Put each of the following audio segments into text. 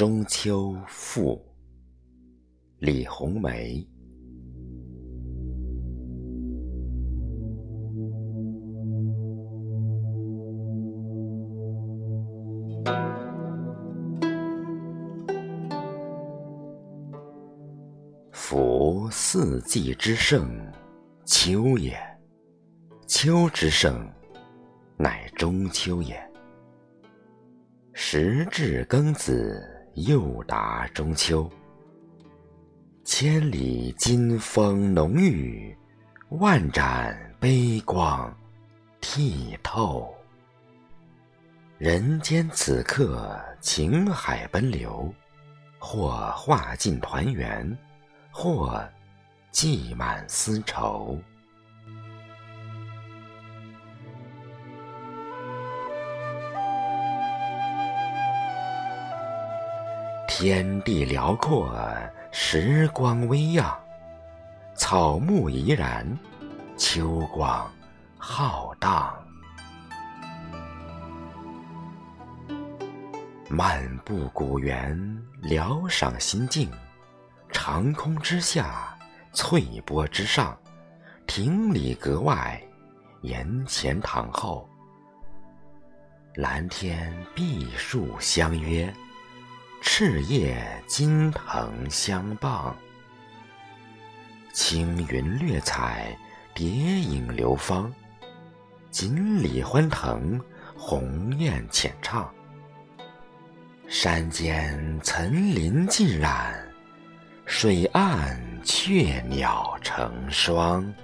中秋赋，李红梅。夫四季之盛，秋也；秋之盛，乃中秋也。时至庚子，又达中秋。千里金风浓郁，万盏悲光剔透。人间此刻情海奔流，或化尽团圆。或寄满丝绸，天地辽阔，时光微漾，草木怡然，秋光浩荡。漫步古园，疗赏心境。长空之下，翠波之上，亭里阁外，檐前堂后，蓝天碧树相约，赤叶金藤相傍，青云掠彩，蝶影流芳，锦鲤欢腾，鸿雁浅唱，山间层林尽染。水岸雀鸟成双，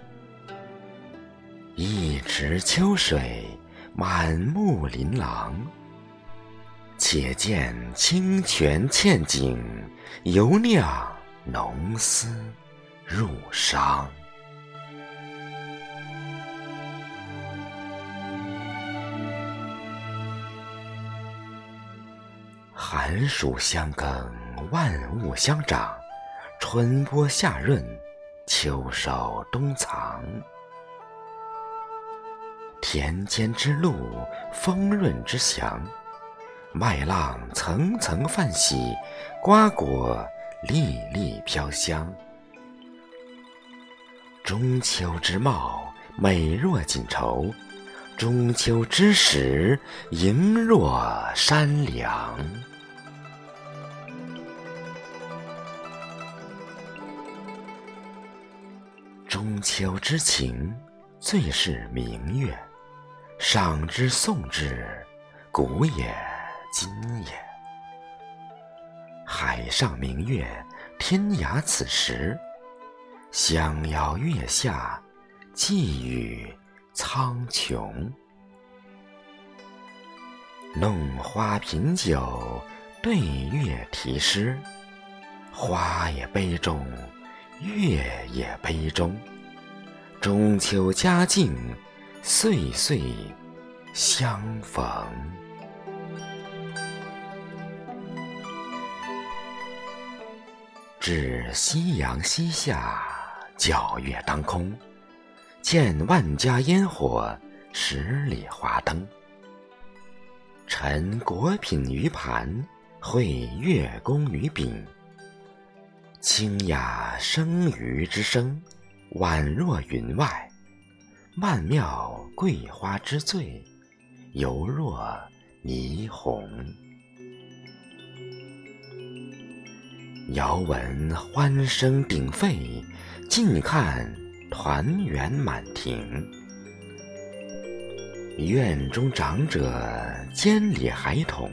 一池秋水满目琳琅。且见清泉嵌井，犹酿浓丝入觞。寒暑相更，万物相长。春播夏润，秋收冬藏。田间之露，丰润之祥。麦浪层层泛起，瓜果粒粒飘香。中秋之貌，美若锦绸；中秋之时，盈若山梁。中秋之情，最是明月。赏之颂之，古也今也。海上明月，天涯此时。相邀月下，寄语苍穹。弄花品酒，对月题诗。花也杯中。月也杯中，中秋佳境，岁岁相逢。至夕阳西下，皎月当空，见万家烟火，十里华灯。陈果品于盘，会月宫于柄。清雅生鱼之声，宛若云外；曼妙桂花之醉，犹若霓虹。遥闻欢声鼎沸，近看团圆满庭。院中长者监理孩童，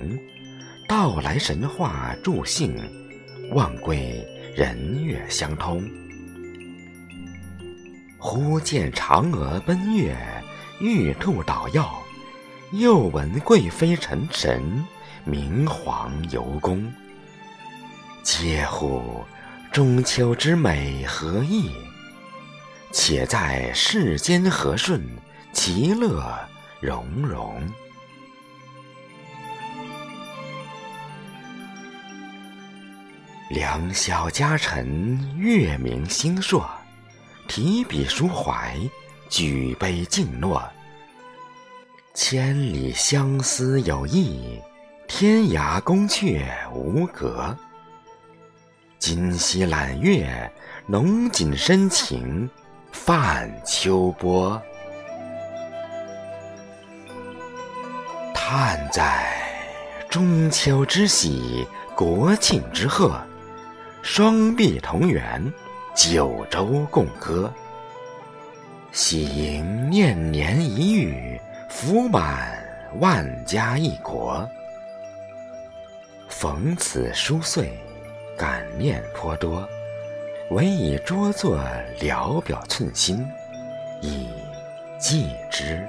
道来神话助兴，望归。人月相通，忽见嫦娥奔月，玉兔捣药，又闻贵妃沉神，明皇游宫。嗟乎！中秋之美何异？且在世间和顺，其乐融融。良宵佳辰，月明星朔，提笔抒怀，举杯敬诺。千里相思有意，天涯宫阙无隔。今夕揽月，浓锦深情泛秋波。叹在中秋之喜，国庆之贺，双璧同圆，九州共歌。喜迎念年一遇，福满万家一国。逢此殊岁，感念颇多，唯以拙作聊表寸心，以寄之。